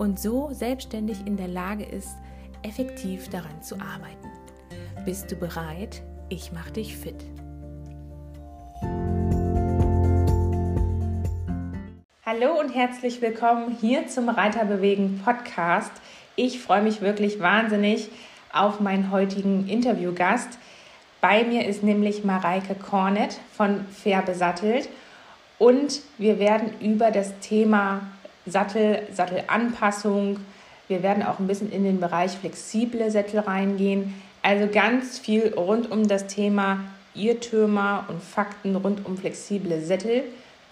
und so selbstständig in der Lage ist, effektiv daran zu arbeiten. Bist du bereit? Ich mache dich fit. Hallo und herzlich willkommen hier zum Reiterbewegen Podcast. Ich freue mich wirklich wahnsinnig auf meinen heutigen Interviewgast. Bei mir ist nämlich Mareike Kornet von Fair Besattelt und wir werden über das Thema Sattel, Sattelanpassung, wir werden auch ein bisschen in den Bereich flexible Sättel reingehen. Also ganz viel rund um das Thema Irrtümer und Fakten rund um flexible Sättel.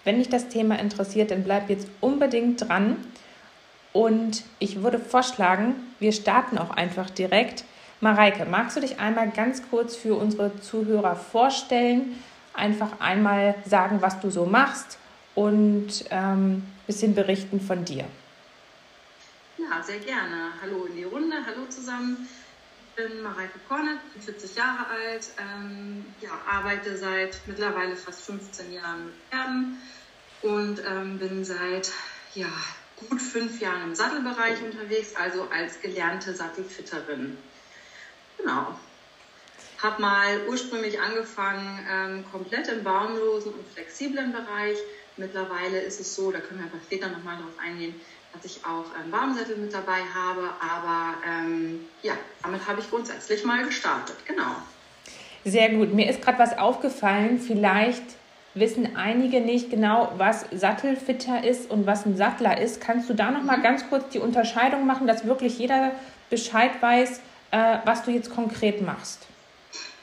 Wenn dich das Thema interessiert, dann bleib jetzt unbedingt dran. Und ich würde vorschlagen, wir starten auch einfach direkt Mareike, magst du dich einmal ganz kurz für unsere Zuhörer vorstellen? Einfach einmal sagen, was du so machst und ähm, ein bisschen berichten von dir. Ja, sehr gerne. Hallo in die Runde, hallo zusammen. Ich bin Mareike Kornet, bin 40 Jahre alt, ähm, ja, arbeite seit mittlerweile fast 15 Jahren mit Pferden und ähm, bin seit ja, gut fünf Jahren im Sattelbereich unterwegs, also als gelernte Sattelfitterin. Genau. Habe mal ursprünglich angefangen ähm, komplett im baumlosen und flexiblen Bereich. Mittlerweile ist es so, da können wir aber später nochmal drauf eingehen, dass ich auch ähm, Baumsättel mit dabei habe. Aber ähm, ja, damit habe ich grundsätzlich mal gestartet. Genau. Sehr gut. Mir ist gerade was aufgefallen. Vielleicht wissen einige nicht genau, was Sattelfitter ist und was ein Sattler ist. Kannst du da noch mal mhm. ganz kurz die Unterscheidung machen, dass wirklich jeder Bescheid weiß, äh, was du jetzt konkret machst.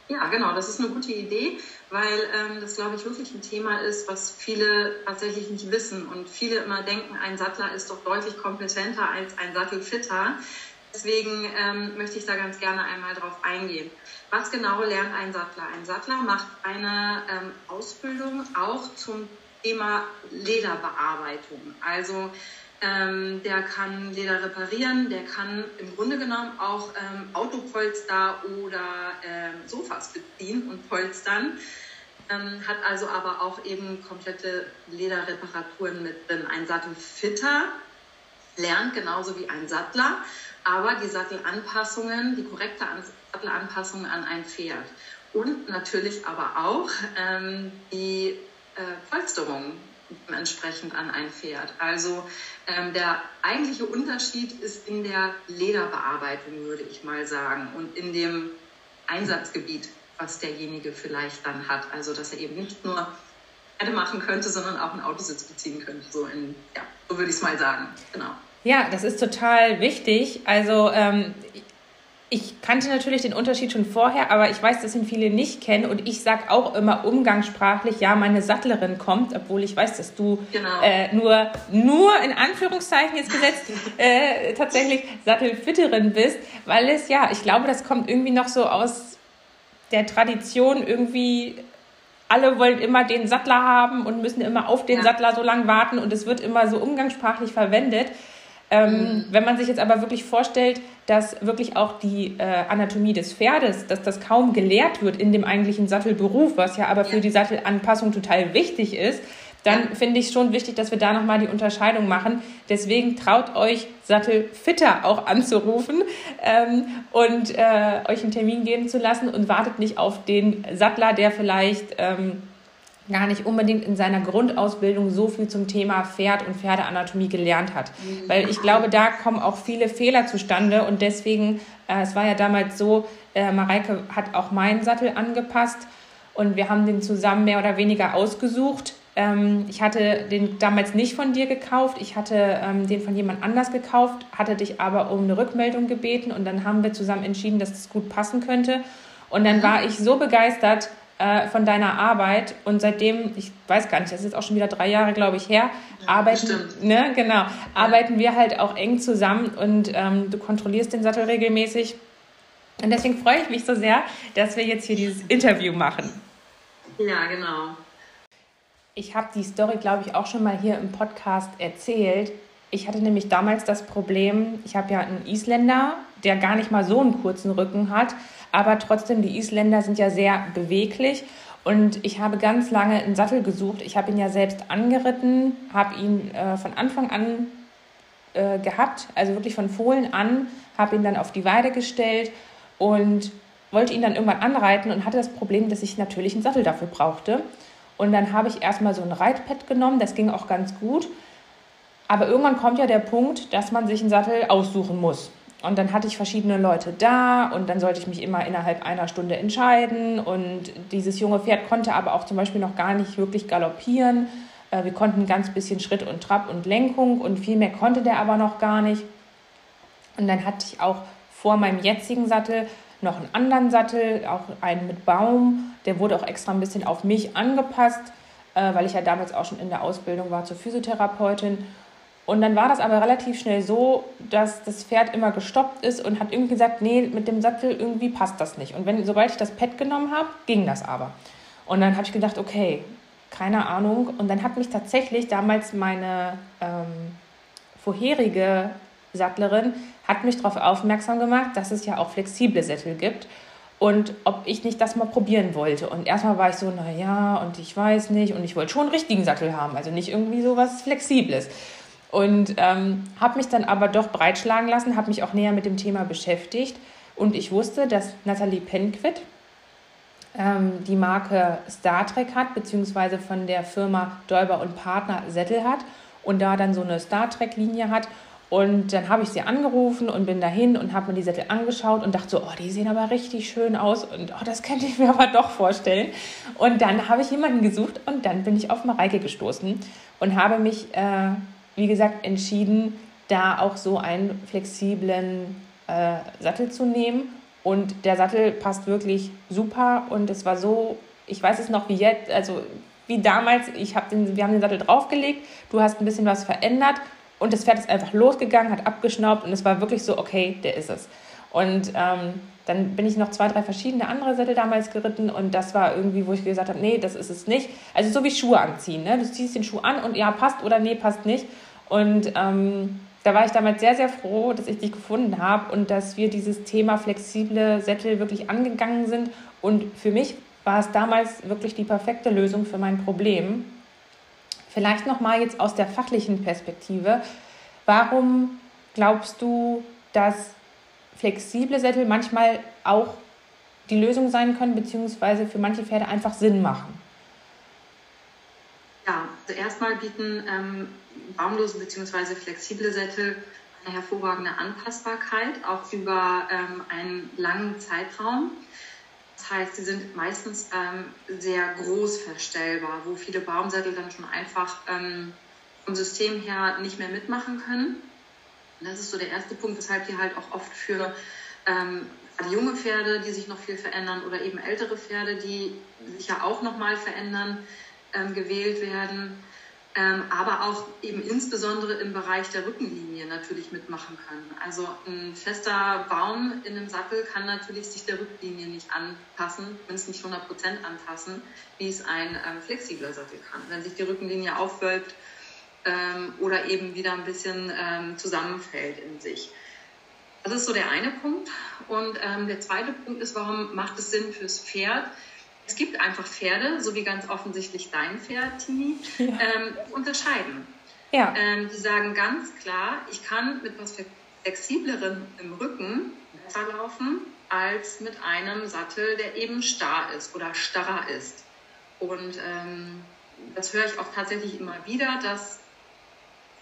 Ja, genau, das ist eine gute Idee, weil ähm, das, glaube ich, wirklich ein Thema ist, was viele tatsächlich nicht wissen. Und viele immer denken, ein Sattler ist doch deutlich kompetenter als ein Sattelfitter. Deswegen ähm, möchte ich da ganz gerne einmal drauf eingehen. Was genau lernt ein Sattler? Ein Sattler macht eine ähm, Ausbildung auch zum Thema Lederbearbeitung. Also ähm, der kann Leder reparieren, der kann im Grunde genommen auch ähm, Autopolster oder ähm, Sofas beziehen und polstern. Ähm, hat also aber auch eben komplette Lederreparaturen mit drin. Ein Sattelfitter lernt genauso wie ein Sattler, aber die Sattelanpassungen, die korrekte Sattelanpassung an ein Pferd. Und natürlich aber auch ähm, die äh, Polsterung entsprechend an ein Pferd. Also ähm, der eigentliche Unterschied ist in der Lederbearbeitung, würde ich mal sagen, und in dem Einsatzgebiet, was derjenige vielleicht dann hat. Also dass er eben nicht nur Pferde machen könnte, sondern auch einen Autositz beziehen könnte. So, in, ja, so würde ich es mal sagen. Genau. Ja, das ist total wichtig. Also ähm, ich kannte natürlich den Unterschied schon vorher, aber ich weiß, dass ihn viele nicht kennen. Und ich sage auch immer umgangssprachlich, ja, meine Sattlerin kommt, obwohl ich weiß, dass du genau. äh, nur, nur in Anführungszeichen jetzt gesetzt äh, tatsächlich Sattelfitterin bist, weil es, ja, ich glaube, das kommt irgendwie noch so aus der Tradition irgendwie alle wollen immer den Sattler haben und müssen immer auf den ja. Sattler so lange warten und es wird immer so umgangssprachlich verwendet. Ähm, mhm. Wenn man sich jetzt aber wirklich vorstellt, dass wirklich auch die äh, Anatomie des Pferdes, dass das kaum gelehrt wird in dem eigentlichen Sattelberuf, was ja aber für die Sattelanpassung total wichtig ist, dann finde ich es schon wichtig, dass wir da nochmal die Unterscheidung machen. Deswegen traut euch, Sattelfitter auch anzurufen ähm, und äh, euch einen Termin geben zu lassen und wartet nicht auf den Sattler, der vielleicht ähm, gar nicht unbedingt in seiner Grundausbildung so viel zum Thema Pferd und Pferdeanatomie gelernt hat. Mhm. Weil ich glaube, da kommen auch viele Fehler zustande und deswegen, äh, es war ja damals so, äh, Mareike hat auch meinen Sattel angepasst und wir haben den zusammen mehr oder weniger ausgesucht. Ähm, ich hatte den damals nicht von dir gekauft, ich hatte ähm, den von jemand anders gekauft, hatte dich aber um eine Rückmeldung gebeten und dann haben wir zusammen entschieden, dass das gut passen könnte. Und dann mhm. war ich so begeistert, äh, von deiner Arbeit und seitdem, ich weiß gar nicht, das ist jetzt auch schon wieder drei Jahre, glaube ich, her, ja, arbeiten, ne, genau, ja. arbeiten wir halt auch eng zusammen und ähm, du kontrollierst den Sattel regelmäßig. Und deswegen freue ich mich so sehr, dass wir jetzt hier dieses Interview machen. Ja, genau. Ich habe die Story, glaube ich, auch schon mal hier im Podcast erzählt. Ich hatte nämlich damals das Problem, ich habe ja einen Isländer, der gar nicht mal so einen kurzen Rücken hat, aber trotzdem, die Isländer sind ja sehr beweglich und ich habe ganz lange einen Sattel gesucht. Ich habe ihn ja selbst angeritten, habe ihn äh, von Anfang an äh, gehabt, also wirklich von Fohlen an, habe ihn dann auf die Weide gestellt und wollte ihn dann irgendwann anreiten und hatte das Problem, dass ich natürlich einen Sattel dafür brauchte. Und dann habe ich erstmal so ein Reitpad genommen, das ging auch ganz gut. Aber irgendwann kommt ja der Punkt, dass man sich einen Sattel aussuchen muss. Und dann hatte ich verschiedene Leute da und dann sollte ich mich immer innerhalb einer Stunde entscheiden. Und dieses junge Pferd konnte aber auch zum Beispiel noch gar nicht wirklich galoppieren. Äh, wir konnten ein ganz bisschen Schritt und Trab und Lenkung und viel mehr konnte der aber noch gar nicht. Und dann hatte ich auch vor meinem jetzigen Sattel noch einen anderen Sattel, auch einen mit Baum. Der wurde auch extra ein bisschen auf mich angepasst, äh, weil ich ja damals auch schon in der Ausbildung war zur Physiotherapeutin. Und dann war das aber relativ schnell so, dass das Pferd immer gestoppt ist und hat irgendwie gesagt, nee, mit dem Sattel irgendwie passt das nicht. Und wenn, sobald ich das Pad genommen habe, ging das aber. Und dann habe ich gedacht, okay, keine Ahnung. Und dann hat mich tatsächlich damals meine ähm, vorherige Sattlerin hat mich darauf aufmerksam gemacht, dass es ja auch flexible Sättel gibt und ob ich nicht das mal probieren wollte. Und erstmal war ich so, naja, und ich weiß nicht, und ich wollte schon einen richtigen Sattel haben, also nicht irgendwie so was Flexibles. Und ähm, habe mich dann aber doch breitschlagen lassen, habe mich auch näher mit dem Thema beschäftigt. Und ich wusste, dass Nathalie Penquit ähm, die Marke Star Trek hat, beziehungsweise von der Firma Däuber und Partner Sättel hat und da dann so eine Star Trek-Linie hat. Und dann habe ich sie angerufen und bin dahin und habe mir die Sättel angeschaut und dachte so, oh, die sehen aber richtig schön aus und oh, das könnte ich mir aber doch vorstellen. Und dann habe ich jemanden gesucht und dann bin ich auf Mareike gestoßen und habe mich äh, wie gesagt, entschieden, da auch so einen flexiblen äh, Sattel zu nehmen. Und der Sattel passt wirklich super. Und es war so, ich weiß es noch wie jetzt, also wie damals, ich hab den, wir haben den Sattel draufgelegt, du hast ein bisschen was verändert und das Pferd ist einfach losgegangen, hat abgeschnaubt und es war wirklich so, okay, der ist es. Und ähm, dann bin ich noch zwei, drei verschiedene andere Sättel damals geritten und das war irgendwie, wo ich gesagt habe, nee, das ist es nicht. Also so wie Schuhe anziehen. Ne? Du ziehst den Schuh an und ja, passt oder nee, passt nicht. Und ähm, da war ich damals sehr, sehr froh, dass ich dich gefunden habe und dass wir dieses Thema flexible Sättel wirklich angegangen sind. Und für mich war es damals wirklich die perfekte Lösung für mein Problem. Vielleicht nochmal jetzt aus der fachlichen Perspektive. Warum glaubst du, dass flexible Sättel manchmal auch die Lösung sein können, beziehungsweise für manche Pferde einfach Sinn machen? Ja, also erstmal bieten ähm, baumlose bzw. flexible Sättel eine hervorragende Anpassbarkeit, auch über ähm, einen langen Zeitraum. Das heißt, sie sind meistens ähm, sehr groß verstellbar, wo viele Baumsättel dann schon einfach ähm, vom System her nicht mehr mitmachen können. Das ist so der erste Punkt, weshalb die halt auch oft für ähm, junge Pferde, die sich noch viel verändern, oder eben ältere Pferde, die sich ja auch nochmal verändern, ähm, gewählt werden, aber auch eben insbesondere im Bereich der Rückenlinie natürlich mitmachen können. Also ein fester Baum in einem Sattel kann natürlich sich der Rückenlinie nicht anpassen, wenn es nicht 100 Prozent anpassen, wie es ein ähm, flexibler Sattel kann. Wenn sich die Rückenlinie aufwölbt ähm, oder eben wieder ein bisschen ähm, zusammenfällt in sich. Das ist so der eine Punkt. Und ähm, der zweite Punkt ist, warum macht es Sinn fürs Pferd? Es gibt einfach Pferde, so wie ganz offensichtlich dein Pferd, Tini, ja. ähm, unterscheiden. Ja. Ähm, die sagen ganz klar, ich kann mit was flexiblerem im Rücken besser laufen als mit einem Sattel, der eben starr ist oder starrer ist. Und ähm, das höre ich auch tatsächlich immer wieder, dass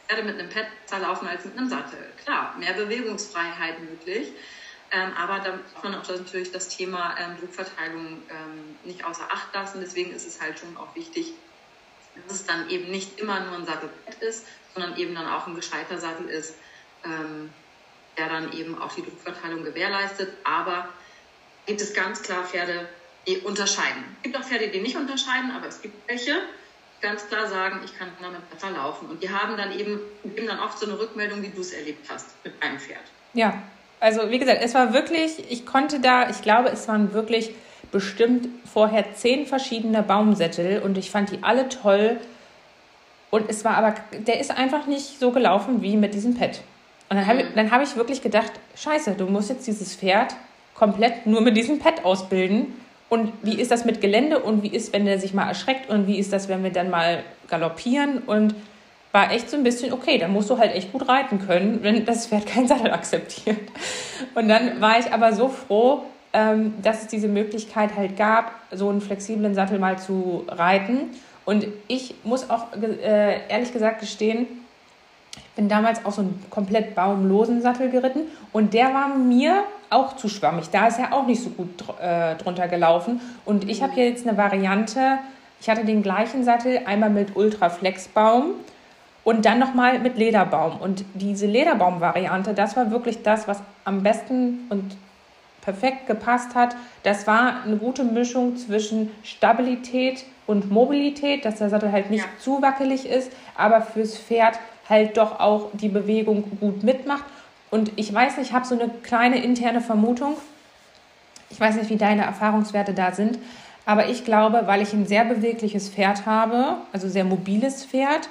Pferde mit einem Pad besser laufen als mit einem Sattel. Klar, mehr Bewegungsfreiheit möglich. Ähm, aber da darf man auch natürlich das Thema ähm, Druckverteilung ähm, nicht außer Acht lassen. Deswegen ist es halt schon auch wichtig, dass es dann eben nicht immer nur ein Sattelbett ist, sondern eben dann auch ein gescheiter Sattel ist, ähm, der dann eben auch die Druckverteilung gewährleistet. Aber gibt es ganz klar Pferde, die unterscheiden. Es gibt auch Pferde, die nicht unterscheiden, aber es gibt welche, die ganz klar sagen, ich kann damit besser laufen. Und die haben dann eben, geben dann oft so eine Rückmeldung, wie du es erlebt hast mit einem Pferd. Ja, also wie gesagt, es war wirklich, ich konnte da, ich glaube, es waren wirklich bestimmt vorher zehn verschiedene Baumsättel und ich fand die alle toll. Und es war aber, der ist einfach nicht so gelaufen wie mit diesem Pad. Und dann habe ich, mhm. hab ich wirklich gedacht, scheiße, du musst jetzt dieses Pferd komplett nur mit diesem Pad ausbilden. Und wie ist das mit Gelände und wie ist, wenn der sich mal erschreckt und wie ist das, wenn wir dann mal galoppieren und war echt so ein bisschen, okay, dann musst du halt echt gut reiten können, wenn das Pferd keinen Sattel akzeptiert. Und dann war ich aber so froh, ähm, dass es diese Möglichkeit halt gab, so einen flexiblen Sattel mal zu reiten. Und ich muss auch äh, ehrlich gesagt gestehen, ich bin damals auch so einen komplett baumlosen Sattel geritten und der war mir auch zu schwammig. Da ist er auch nicht so gut äh, drunter gelaufen. Und ich habe jetzt eine Variante. Ich hatte den gleichen Sattel einmal mit Ultraflexbaum und dann nochmal mit Lederbaum. Und diese Lederbaum-Variante, das war wirklich das, was am besten und perfekt gepasst hat. Das war eine gute Mischung zwischen Stabilität und Mobilität, dass der Sattel halt nicht ja. zu wackelig ist, aber fürs Pferd halt doch auch die Bewegung gut mitmacht. Und ich weiß nicht, ich habe so eine kleine interne Vermutung. Ich weiß nicht, wie deine Erfahrungswerte da sind, aber ich glaube, weil ich ein sehr bewegliches Pferd habe, also sehr mobiles Pferd,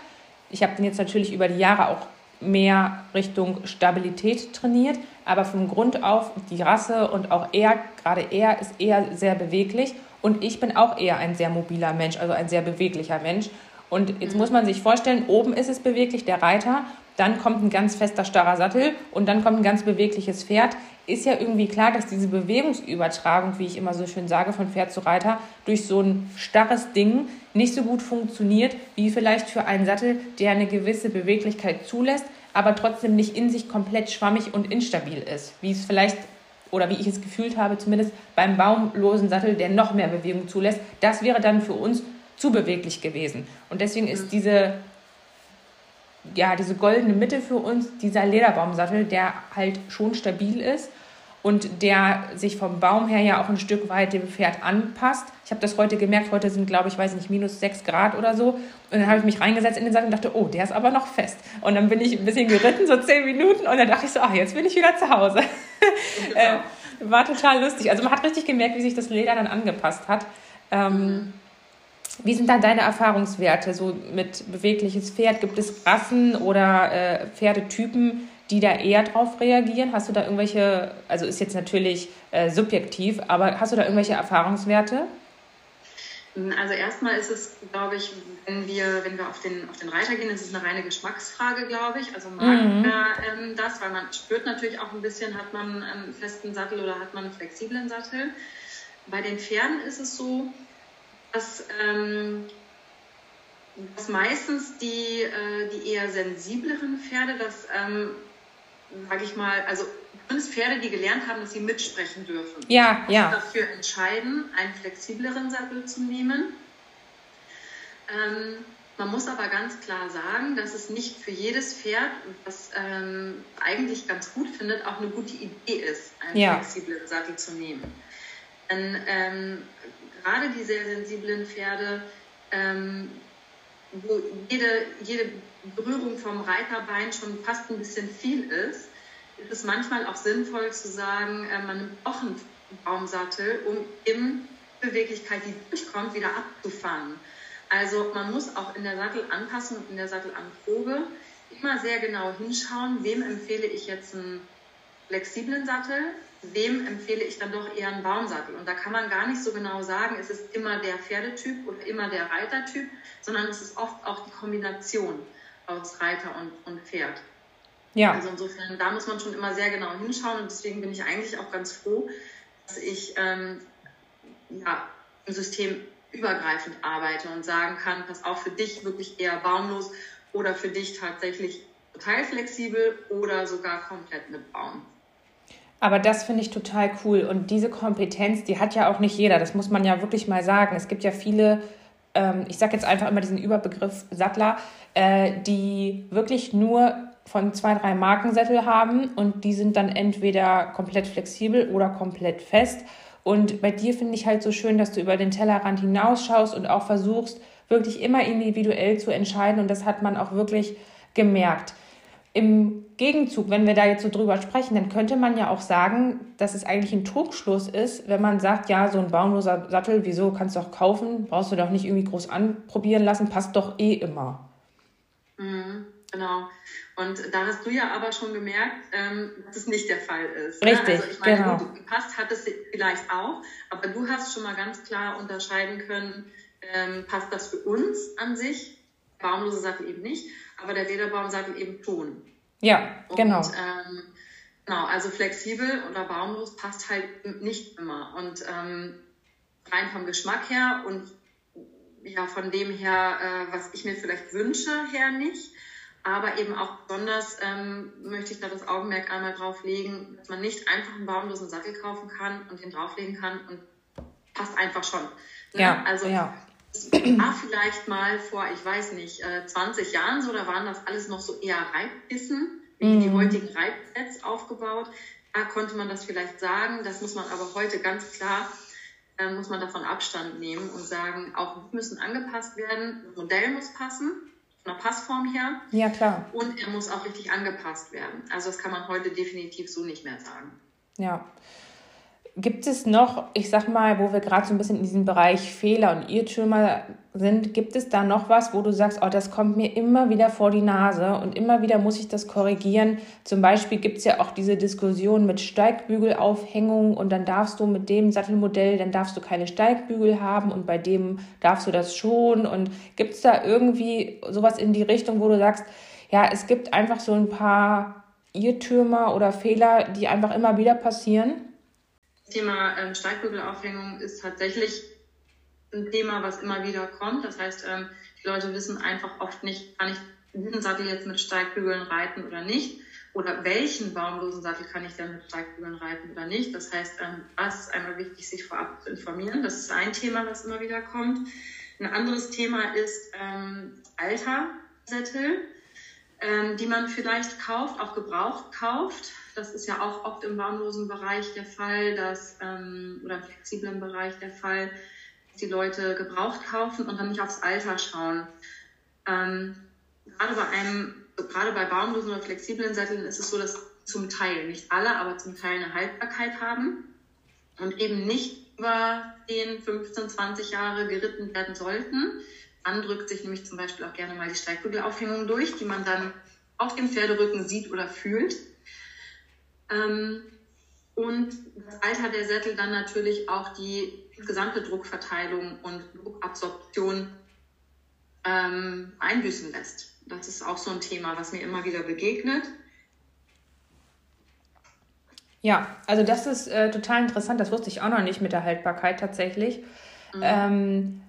ich habe den jetzt natürlich über die Jahre auch mehr Richtung Stabilität trainiert, aber vom Grund auf die Rasse und auch er, gerade er, ist eher sehr beweglich und ich bin auch eher ein sehr mobiler Mensch, also ein sehr beweglicher Mensch. Und jetzt muss man sich vorstellen, oben ist es beweglich, der Reiter, dann kommt ein ganz fester, starrer Sattel und dann kommt ein ganz bewegliches Pferd. Ist ja irgendwie klar, dass diese Bewegungsübertragung, wie ich immer so schön sage, von Pferd zu Reiter durch so ein starres Ding nicht so gut funktioniert, wie vielleicht für einen Sattel, der eine gewisse Beweglichkeit zulässt, aber trotzdem nicht in sich komplett schwammig und instabil ist, wie es vielleicht oder wie ich es gefühlt habe, zumindest beim baumlosen Sattel, der noch mehr Bewegung zulässt. Das wäre dann für uns zu beweglich gewesen. Und deswegen ist diese, ja, diese goldene Mitte für uns dieser Lederbaumsattel, der halt schon stabil ist und der sich vom Baum her ja auch ein Stück weit dem Pferd anpasst. Ich habe das heute gemerkt, heute sind, glaube ich, weiß nicht, minus sechs Grad oder so. Und dann habe ich mich reingesetzt in den Sattel und dachte, oh, der ist aber noch fest. Und dann bin ich ein bisschen geritten, so zehn Minuten, und dann dachte ich so, ach, jetzt bin ich wieder zu Hause. Genau. äh, war total lustig. Also man hat richtig gemerkt, wie sich das Leder dann angepasst hat. Ähm, wie sind dann deine Erfahrungswerte so mit bewegliches Pferd? Gibt es Rassen oder äh, Pferdetypen, die da eher drauf reagieren? Hast du da irgendwelche, also ist jetzt natürlich äh, subjektiv, aber hast du da irgendwelche Erfahrungswerte? Also erstmal ist es, glaube ich, wenn wir, wenn wir auf, den, auf den Reiter gehen, ist es eine reine Geschmacksfrage, glaube ich. Also mag mhm. ähm, das, weil man spürt natürlich auch ein bisschen, hat man einen festen Sattel oder hat man einen flexiblen Sattel. Bei den Pferden ist es so, dass, ähm, dass meistens die, äh, die eher sensibleren Pferde, dass ähm, sage ich mal, also zumindest Pferde, die gelernt haben, dass sie mitsprechen dürfen. Ja, ja. dafür entscheiden, einen flexibleren Sattel zu nehmen. Ähm, man muss aber ganz klar sagen, dass es nicht für jedes Pferd, was ähm, eigentlich ganz gut findet, auch eine gute Idee ist, einen ja. flexiblen Sattel zu nehmen. Denn ähm, gerade die sehr sensiblen Pferde, ähm, wo jede, jede Berührung vom Reiterbein schon fast ein bisschen viel ist, ist es manchmal auch sinnvoll zu sagen, äh, man nimmt auch einen Baumsattel, um in Beweglichkeit, die durchkommt, wieder abzufangen. Also man muss auch in der Sattelanpassung und in der Sattelanprobe immer sehr genau hinschauen, wem empfehle ich jetzt einen flexiblen Sattel, wem empfehle ich dann doch eher einen Baumsattel. Und da kann man gar nicht so genau sagen, ist es immer der Pferdetyp oder immer der Reitertyp, sondern es ist oft auch die Kombination aus Reiter und, und Pferd. Ja. Also insofern, da muss man schon immer sehr genau hinschauen und deswegen bin ich eigentlich auch ganz froh, dass ich ähm, ja, im System übergreifend arbeite und sagen kann, pass auf, für dich wirklich eher baumlos oder für dich tatsächlich total flexibel oder sogar komplett mit Baum. Aber das finde ich total cool. Und diese Kompetenz, die hat ja auch nicht jeder. Das muss man ja wirklich mal sagen. Es gibt ja viele, ähm, ich sage jetzt einfach immer diesen Überbegriff Sattler, äh, die wirklich nur von zwei, drei Markensättel haben und die sind dann entweder komplett flexibel oder komplett fest. Und bei dir finde ich halt so schön, dass du über den Tellerrand hinausschaust und auch versuchst, wirklich immer individuell zu entscheiden. Und das hat man auch wirklich gemerkt. Im Gegenzug, wenn wir da jetzt so drüber sprechen, dann könnte man ja auch sagen, dass es eigentlich ein Trugschluss ist, wenn man sagt, ja, so ein baumloser Sattel, wieso kannst du auch kaufen, brauchst du doch nicht irgendwie groß anprobieren lassen, passt doch eh immer. Mhm, genau. Und da hast du ja aber schon gemerkt, ähm, dass es nicht der Fall ist. Ne? Richtig, ne? also ich meine, genau. gut, gepasst hat es vielleicht auch, aber du hast schon mal ganz klar unterscheiden können, ähm, passt das für uns an sich, baumlose Sattel eben nicht aber der Lederbaumsattel eben schon. Ja, genau. Und, ähm, genau, also flexibel oder baumlos passt halt nicht immer. Und ähm, rein vom Geschmack her und ja, von dem her, äh, was ich mir vielleicht wünsche, her nicht. Aber eben auch besonders ähm, möchte ich da das Augenmerk einmal drauf legen, dass man nicht einfach einen baumlosen Sattel kaufen kann und den drauflegen kann und passt einfach schon. Ne? Ja, also ja war vielleicht mal vor, ich weiß nicht, 20 äh, Jahren so, da waren das alles noch so eher Reibkissen, wie mm. die mhm. heutigen Reibsets aufgebaut. Da konnte man das vielleicht sagen. Das muss man aber heute ganz klar, äh, muss man davon Abstand nehmen und sagen, auch müssen angepasst werden. Das Modell muss passen, von der Passform her. Ja, klar. Und er muss auch richtig angepasst werden. Also das kann man heute definitiv so nicht mehr sagen. Ja. Gibt es noch, ich sag mal, wo wir gerade so ein bisschen in diesem Bereich Fehler und Irrtümer sind, gibt es da noch was, wo du sagst, oh, das kommt mir immer wieder vor die Nase und immer wieder muss ich das korrigieren? Zum Beispiel gibt es ja auch diese Diskussion mit Steigbügelaufhängung und dann darfst du mit dem Sattelmodell, dann darfst du keine Steigbügel haben und bei dem darfst du das schon. Und gibt es da irgendwie sowas in die Richtung, wo du sagst, ja, es gibt einfach so ein paar Irrtümer oder Fehler, die einfach immer wieder passieren? Thema ähm, Steigbügelaufhängung ist tatsächlich ein Thema, was immer wieder kommt. Das heißt, ähm, die Leute wissen einfach oft nicht, kann ich diesen Sattel jetzt mit Steigbügeln reiten oder nicht? Oder welchen baumlosen Sattel kann ich denn mit Steigbügeln reiten oder nicht? Das heißt, ähm, das ist einmal wichtig, sich vorab zu informieren. Das ist ein Thema, was immer wieder kommt. Ein anderes Thema ist ähm, Sättel, ähm, die man vielleicht kauft, auch gebraucht kauft. Das ist ja auch oft im baumlosen Bereich der Fall, dass, ähm, oder im flexiblen Bereich der Fall, dass die Leute gebraucht kaufen und dann nicht aufs Alter schauen. Ähm, gerade bei einem, gerade bei baumlosen oder flexiblen Sätteln ist es so, dass zum Teil, nicht alle, aber zum Teil eine Haltbarkeit haben und eben nicht über 10, 15, 20 Jahre geritten werden sollten. Dann drückt sich nämlich zum Beispiel auch gerne mal die Steigbügelaufhängung durch, die man dann auf dem Pferderücken sieht oder fühlt. Ähm, und das Alter der Sättel dann natürlich auch die gesamte Druckverteilung und Druckabsorption ähm, einbüßen lässt. Das ist auch so ein Thema, was mir immer wieder begegnet. Ja, also das ist äh, total interessant. Das wusste ich auch noch nicht mit der Haltbarkeit tatsächlich. Mhm. Ähm,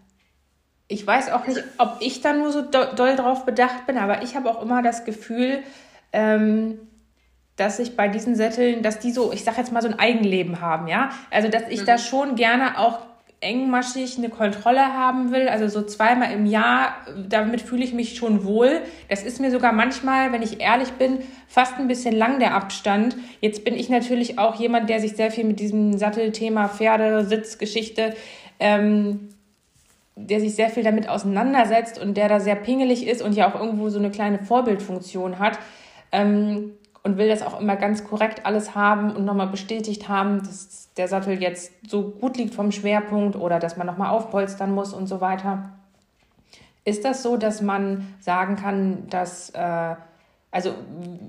ich weiß auch nicht, ob ich da nur so do doll drauf bedacht bin, aber ich habe auch immer das Gefühl, ähm, dass ich bei diesen Sätteln, dass die so, ich sag jetzt mal so ein Eigenleben haben, ja. Also dass ich mhm. da schon gerne auch engmaschig eine Kontrolle haben will, also so zweimal im Jahr, damit fühle ich mich schon wohl. Das ist mir sogar manchmal, wenn ich ehrlich bin, fast ein bisschen lang der Abstand. Jetzt bin ich natürlich auch jemand, der sich sehr viel mit diesem Sattelthema Pferde, Sitzgeschichte, ähm, der sich sehr viel damit auseinandersetzt und der da sehr pingelig ist und ja auch irgendwo so eine kleine Vorbildfunktion hat. Ähm, und will das auch immer ganz korrekt alles haben und nochmal bestätigt haben, dass der Sattel jetzt so gut liegt vom Schwerpunkt oder dass man nochmal aufpolstern muss und so weiter. Ist das so, dass man sagen kann, dass, äh, also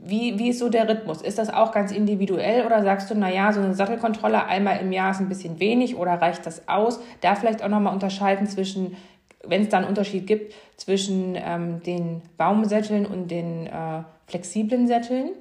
wie, wie ist so der Rhythmus? Ist das auch ganz individuell oder sagst du, naja, so eine Sattelkontrolle einmal im Jahr ist ein bisschen wenig oder reicht das aus? Da vielleicht auch nochmal unterscheiden zwischen, wenn es da einen Unterschied gibt, zwischen ähm, den Baumsätteln und den äh, flexiblen Sätteln?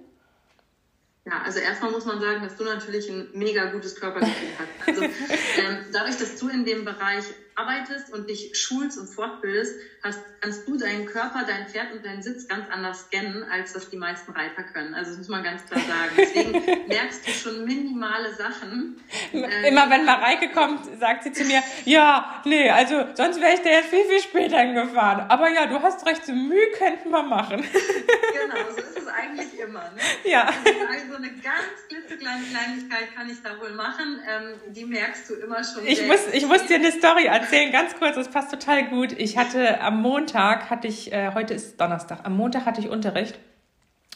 Ja, also erstmal muss man sagen, dass du natürlich ein mega gutes Körpergefühl hast. Also ähm, dadurch, dass du in dem Bereich arbeitest und dich schulst und fortbildest, hast, kannst du deinen Körper, dein Pferd und deinen Sitz ganz anders scannen, als das die meisten Reiter können. Also das muss man ganz klar sagen. Deswegen merkst du schon minimale Sachen. Äh, Immer wenn Mareike kommt, sagt sie zu mir, ja, nee, also sonst wäre ich da jetzt viel, viel später hingefahren. Aber ja, du hast recht, so Mühe könnten wir machen. genau, so ist es eigentlich immer. Ne? Ja. Also eine ganz klitzekleine Kleinigkeit kann ich da wohl machen. Ähm, die merkst du immer schon. Ich muss, ich muss dir eine Story erzählen, ganz kurz, das passt total gut. Ich hatte am Montag, hatte ich, äh, heute ist Donnerstag, am Montag hatte ich Unterricht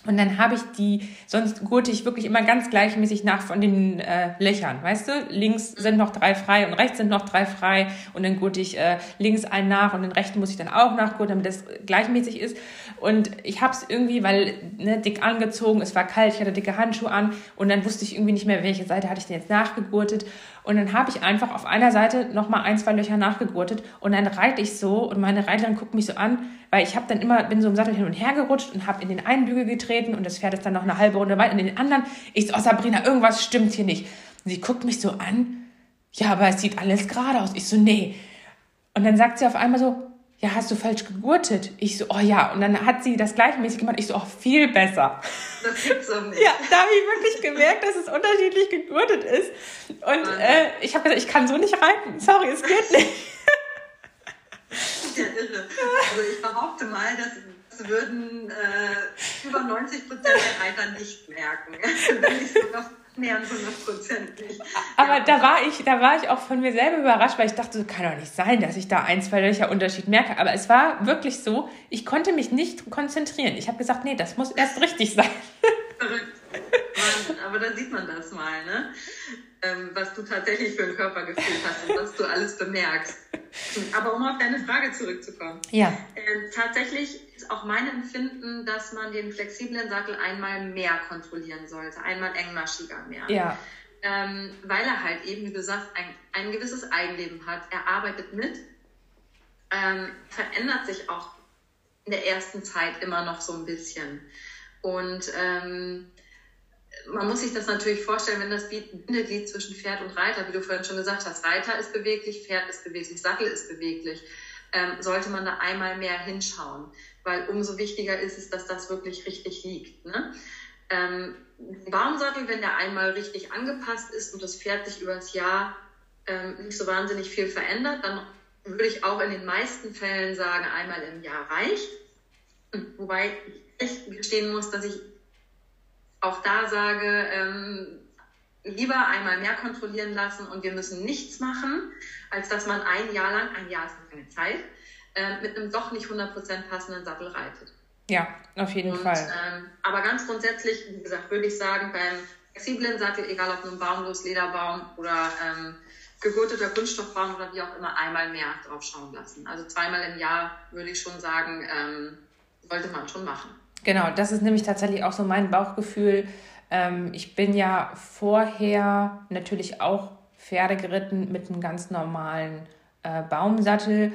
und dann habe ich die, sonst gurte ich wirklich immer ganz gleichmäßig nach von den äh, Löchern, weißt du? Links sind noch drei frei und rechts sind noch drei frei und dann gurte ich äh, links einen nach und den rechten muss ich dann auch nachgurten, damit das gleichmäßig ist. Und ich habe es irgendwie, weil ne, dick angezogen, es war kalt, ich hatte dicke Handschuhe an und dann wusste ich irgendwie nicht mehr, welche Seite hatte ich denn jetzt nachgegurtet. Und dann habe ich einfach auf einer Seite nochmal ein, zwei Löcher nachgegurtet und dann reite ich so und meine Reiterin guckt mich so an, weil ich habe dann immer, bin so im Sattel hin und her gerutscht und habe in den einen Bügel getreten und das Pferd ist dann noch eine halbe Runde weit und in den anderen. Ich so, oh Sabrina, irgendwas stimmt hier nicht. Und sie guckt mich so an, ja, aber es sieht alles gerade aus. Ich so, nee. Und dann sagt sie auf einmal so, ja, hast du falsch gegurtet? Ich so, oh ja. Und dann hat sie das gleichmäßig gemacht. Ich so, oh, viel besser. Das gibt's auch nicht. Ja, da habe ich wirklich gemerkt, dass es unterschiedlich gegurtet ist. Und äh, ich habe gesagt, ich kann so nicht reiten. Sorry, es geht nicht. Ja irre. Also ich behaupte mal, dass das würden äh, über 90 Prozent der Reiter nicht merken. Wenn nicht sogar nähern 100 Prozent nicht. Aber ja, da war ich, da war ich auch von mir selber überrascht, weil ich dachte, kann doch nicht sein, dass ich da ein, zwei Löcher Unterschied merke. Aber es war wirklich so, ich konnte mich nicht konzentrieren. Ich habe gesagt, nee, das muss erst richtig sein. Verrückt. Mann, aber da sieht man das mal, ne? Ähm, was du tatsächlich für ein Körpergefühl hast und was du alles bemerkst. Aber um auf deine Frage zurückzukommen. Ja. Äh, tatsächlich ist auch mein Empfinden, dass man den flexiblen Sattel einmal mehr kontrollieren sollte, einmal engmaschiger mehr. Ja. Ähm, weil er halt eben, wie du sagst, ein, ein gewisses Eigenleben hat. Er arbeitet mit, ähm, verändert sich auch in der ersten Zeit immer noch so ein bisschen. Und ähm, man muss sich das natürlich vorstellen, wenn das Bindeglied zwischen Pferd und Reiter, wie du vorhin schon gesagt hast, Reiter ist beweglich, Pferd ist beweglich, Sattel ist beweglich, ähm, sollte man da einmal mehr hinschauen, weil umso wichtiger ist es, dass das wirklich richtig liegt. Ne? Ähm, Baumsattel, wenn der einmal richtig angepasst ist und das Pferd sich über das Jahr ähm, nicht so wahnsinnig viel verändert, dann würde ich auch in den meisten Fällen sagen, einmal im Jahr reicht. Wobei ich echt gestehen muss, dass ich auch da sage, ähm, lieber einmal mehr kontrollieren lassen und wir müssen nichts machen, als dass man ein Jahr lang, ein Jahr ist noch keine Zeit, äh, mit einem doch nicht 100% passenden Sattel reitet. Ja, auf jeden und, Fall. Ähm, aber ganz grundsätzlich, wie gesagt, würde ich sagen, beim flexiblen Sattel, egal ob nun Baumlos, Lederbaum oder ähm, gegurteter Kunststoffbaum oder wie auch immer, einmal mehr drauf schauen lassen. Also zweimal im Jahr würde ich schon sagen, ähm, sollte man schon machen. Genau, das ist nämlich tatsächlich auch so mein Bauchgefühl. Ähm, ich bin ja vorher natürlich auch Pferde geritten mit einem ganz normalen äh, Baumsattel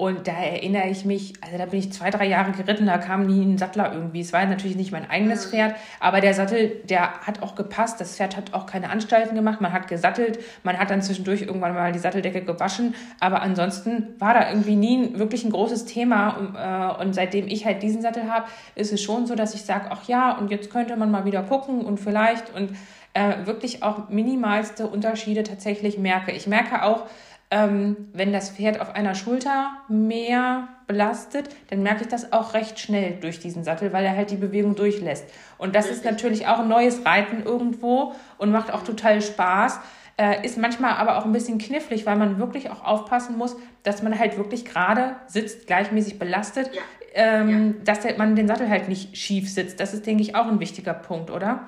und da erinnere ich mich, also da bin ich zwei, drei Jahre geritten, da kam nie ein Sattler irgendwie. Es war natürlich nicht mein eigenes mhm. Pferd, aber der Sattel, der hat auch gepasst. Das Pferd hat auch keine Anstalten gemacht. Man hat gesattelt, man hat dann zwischendurch irgendwann mal die Satteldecke gewaschen. Aber ansonsten war da irgendwie nie wirklich ein großes Thema. Äh, und seitdem ich halt diesen Sattel habe, ist es schon so, dass ich sage, ach ja, und jetzt könnte man mal wieder gucken und vielleicht und äh, wirklich auch minimalste Unterschiede tatsächlich merke. Ich merke auch, ähm, wenn das Pferd auf einer Schulter mehr belastet, dann merke ich das auch recht schnell durch diesen Sattel, weil er halt die Bewegung durchlässt. Und das ist natürlich auch ein neues Reiten irgendwo und macht auch total Spaß. Äh, ist manchmal aber auch ein bisschen knifflig, weil man wirklich auch aufpassen muss, dass man halt wirklich gerade sitzt, gleichmäßig belastet, ja. Ähm, ja. dass man den Sattel halt nicht schief sitzt. Das ist, denke ich, auch ein wichtiger Punkt, oder?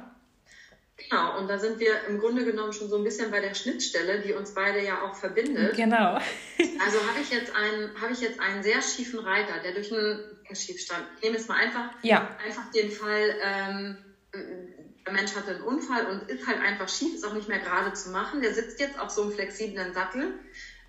Genau, und da sind wir im Grunde genommen schon so ein bisschen bei der Schnittstelle, die uns beide ja auch verbindet. Genau. also habe ich, jetzt einen, ich jetzt einen sehr schiefen Reiter, der durch einen Schiefstand, ich nehme jetzt mal einfach, ja. einfach den Fall, ähm, der Mensch hatte einen Unfall und ist halt einfach schief, ist auch nicht mehr gerade zu machen. Der sitzt jetzt auf so einem flexiblen Sattel,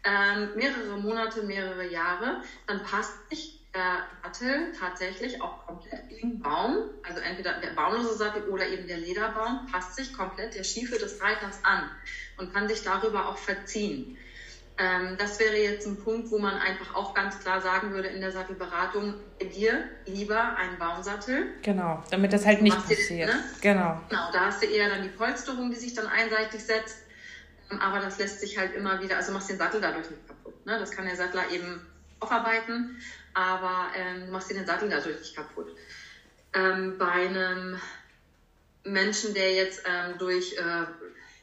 ähm, mehrere Monate, mehrere Jahre, dann passt sich der Sattel tatsächlich auch komplett im Baum, also entweder der baumlose Sattel oder eben der Lederbaum, passt sich komplett der Schiefe des Reiters an und kann sich darüber auch verziehen. Ähm, das wäre jetzt ein Punkt, wo man einfach auch ganz klar sagen würde in der Sattelberatung, dir lieber einen Baumsattel. Genau, damit das halt nicht passiert. Den, ne? Genau. Genau, da hast du eher dann die Polsterung, die sich dann einseitig setzt. Ähm, aber das lässt sich halt immer wieder, also machst den Sattel dadurch nicht kaputt. Ne? Das kann der Sattler eben aufarbeiten aber ähm, du machst dir den Sattel dadurch nicht kaputt. ähm, bei einem Menschen, der jetzt ähm, durch, äh,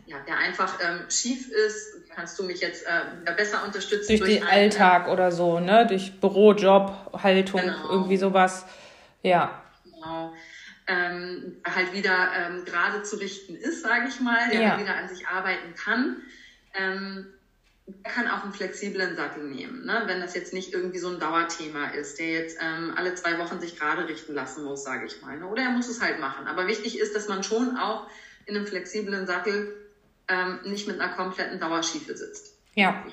ja, der einfach ähm, schief ist, kannst du mich jetzt äh, besser unterstützen? Durch, durch den Alltag oder so, ne? Durch Büro, Job, Haltung, genau. irgendwie sowas. Ja. Genau. Ähm, halt wieder ähm, gerade zu richten ist, sage ich mal, der ja. wieder an sich arbeiten kann. Er kann auch einen flexiblen Sattel nehmen, ne? wenn das jetzt nicht irgendwie so ein Dauerthema ist, der jetzt ähm, alle zwei Wochen sich gerade richten lassen muss, sage ich mal. Ne? Oder er muss es halt machen. Aber wichtig ist, dass man schon auch in einem flexiblen Sattel ähm, nicht mit einer kompletten Dauerschiefe sitzt. Ja.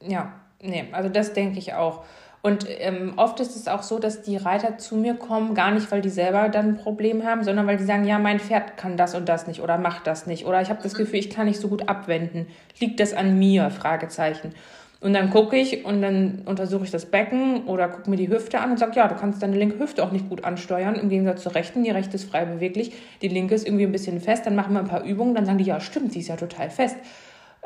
Ja, nee, also das denke ich auch. Und ähm, oft ist es auch so, dass die Reiter zu mir kommen, gar nicht, weil die selber dann ein Problem haben, sondern weil die sagen, ja, mein Pferd kann das und das nicht oder macht das nicht. Oder ich habe das mhm. Gefühl, ich kann nicht so gut abwenden. Liegt das an mir? Fragezeichen. Und dann gucke ich und dann untersuche ich das Becken oder gucke mir die Hüfte an und sage, ja, du kannst deine linke Hüfte auch nicht gut ansteuern, im Gegensatz zur rechten. Die rechte ist frei beweglich, die linke ist irgendwie ein bisschen fest. Dann machen wir ein paar Übungen, dann sagen die, ja, stimmt, sie ist ja total fest.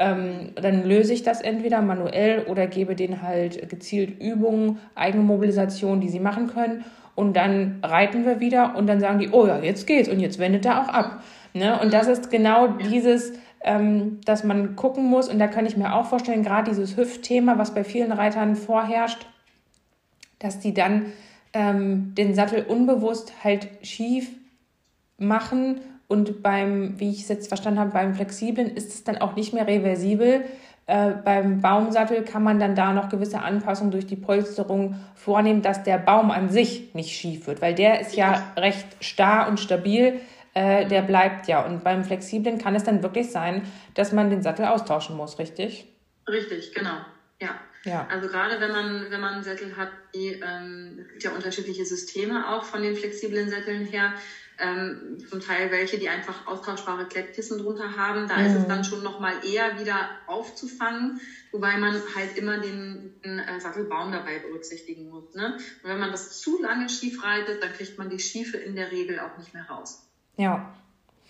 Ähm, dann löse ich das entweder manuell oder gebe denen halt gezielt Übungen, Eigenmobilisation, die sie machen können. Und dann reiten wir wieder und dann sagen die, oh ja, jetzt geht's und jetzt wendet er auch ab. Ne? Und das ist genau dieses, ähm, dass man gucken muss, und da kann ich mir auch vorstellen, gerade dieses Hüftthema, was bei vielen Reitern vorherrscht, dass die dann ähm, den Sattel unbewusst halt schief machen und beim, wie ich es jetzt verstanden habe, beim Flexiblen ist es dann auch nicht mehr reversibel. Äh, beim Baumsattel kann man dann da noch gewisse Anpassungen durch die Polsterung vornehmen, dass der Baum an sich nicht schief wird, weil der ist ja recht starr und stabil. Äh, der bleibt ja. Und beim Flexiblen kann es dann wirklich sein, dass man den Sattel austauschen muss, richtig? Richtig, genau. Ja. Ja. Also gerade wenn man, wenn man Sättel hat, die ähm, ja unterschiedliche Systeme auch von den flexiblen Sätteln her, ähm, zum Teil welche, die einfach austauschbare Klettkissen drunter haben. Da mhm. ist es mhm. dann schon nochmal eher wieder aufzufangen, wobei man halt immer den, den äh, Sattelbaum dabei berücksichtigen muss. Ne? Und wenn man das zu lange schief reitet, dann kriegt man die Schiefe in der Regel auch nicht mehr raus. Ja.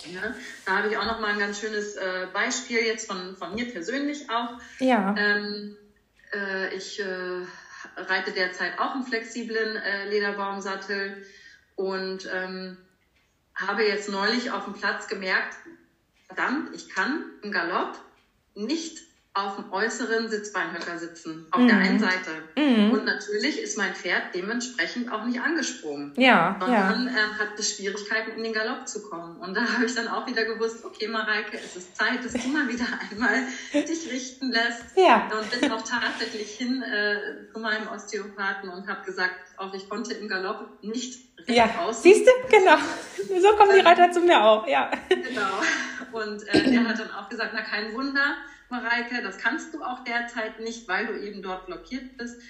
ja da habe ich auch nochmal ein ganz schönes äh, Beispiel jetzt von, von mir persönlich auch. Ja. Ähm, äh, ich äh, reite derzeit auch einen flexiblen äh, Lederbaumsattel und ähm, habe jetzt neulich auf dem Platz gemerkt, verdammt, ich kann im Galopp nicht auf dem äußeren Sitzbeinhöcker sitzen, auf mhm. der einen Seite. Mhm. Und natürlich ist mein Pferd dementsprechend auch nicht angesprungen. Ja, sondern ja. Ähm, hat es Schwierigkeiten, in den Galopp zu kommen. Und da habe ich dann auch wieder gewusst, okay, Mareike, es ist Zeit, dass du mal wieder einmal dich richten lässt. Ja. Und bin auch tatsächlich hin äh, zu meinem Osteopathen und habe gesagt, auch ich konnte im Galopp nicht ja, siehst du, genau. So kommen die Reiter zu mir auch, ja. Genau. Und äh, der hat dann auch gesagt, na kein Wunder, Mareike, das kannst du auch derzeit nicht, weil du eben dort blockiert bist.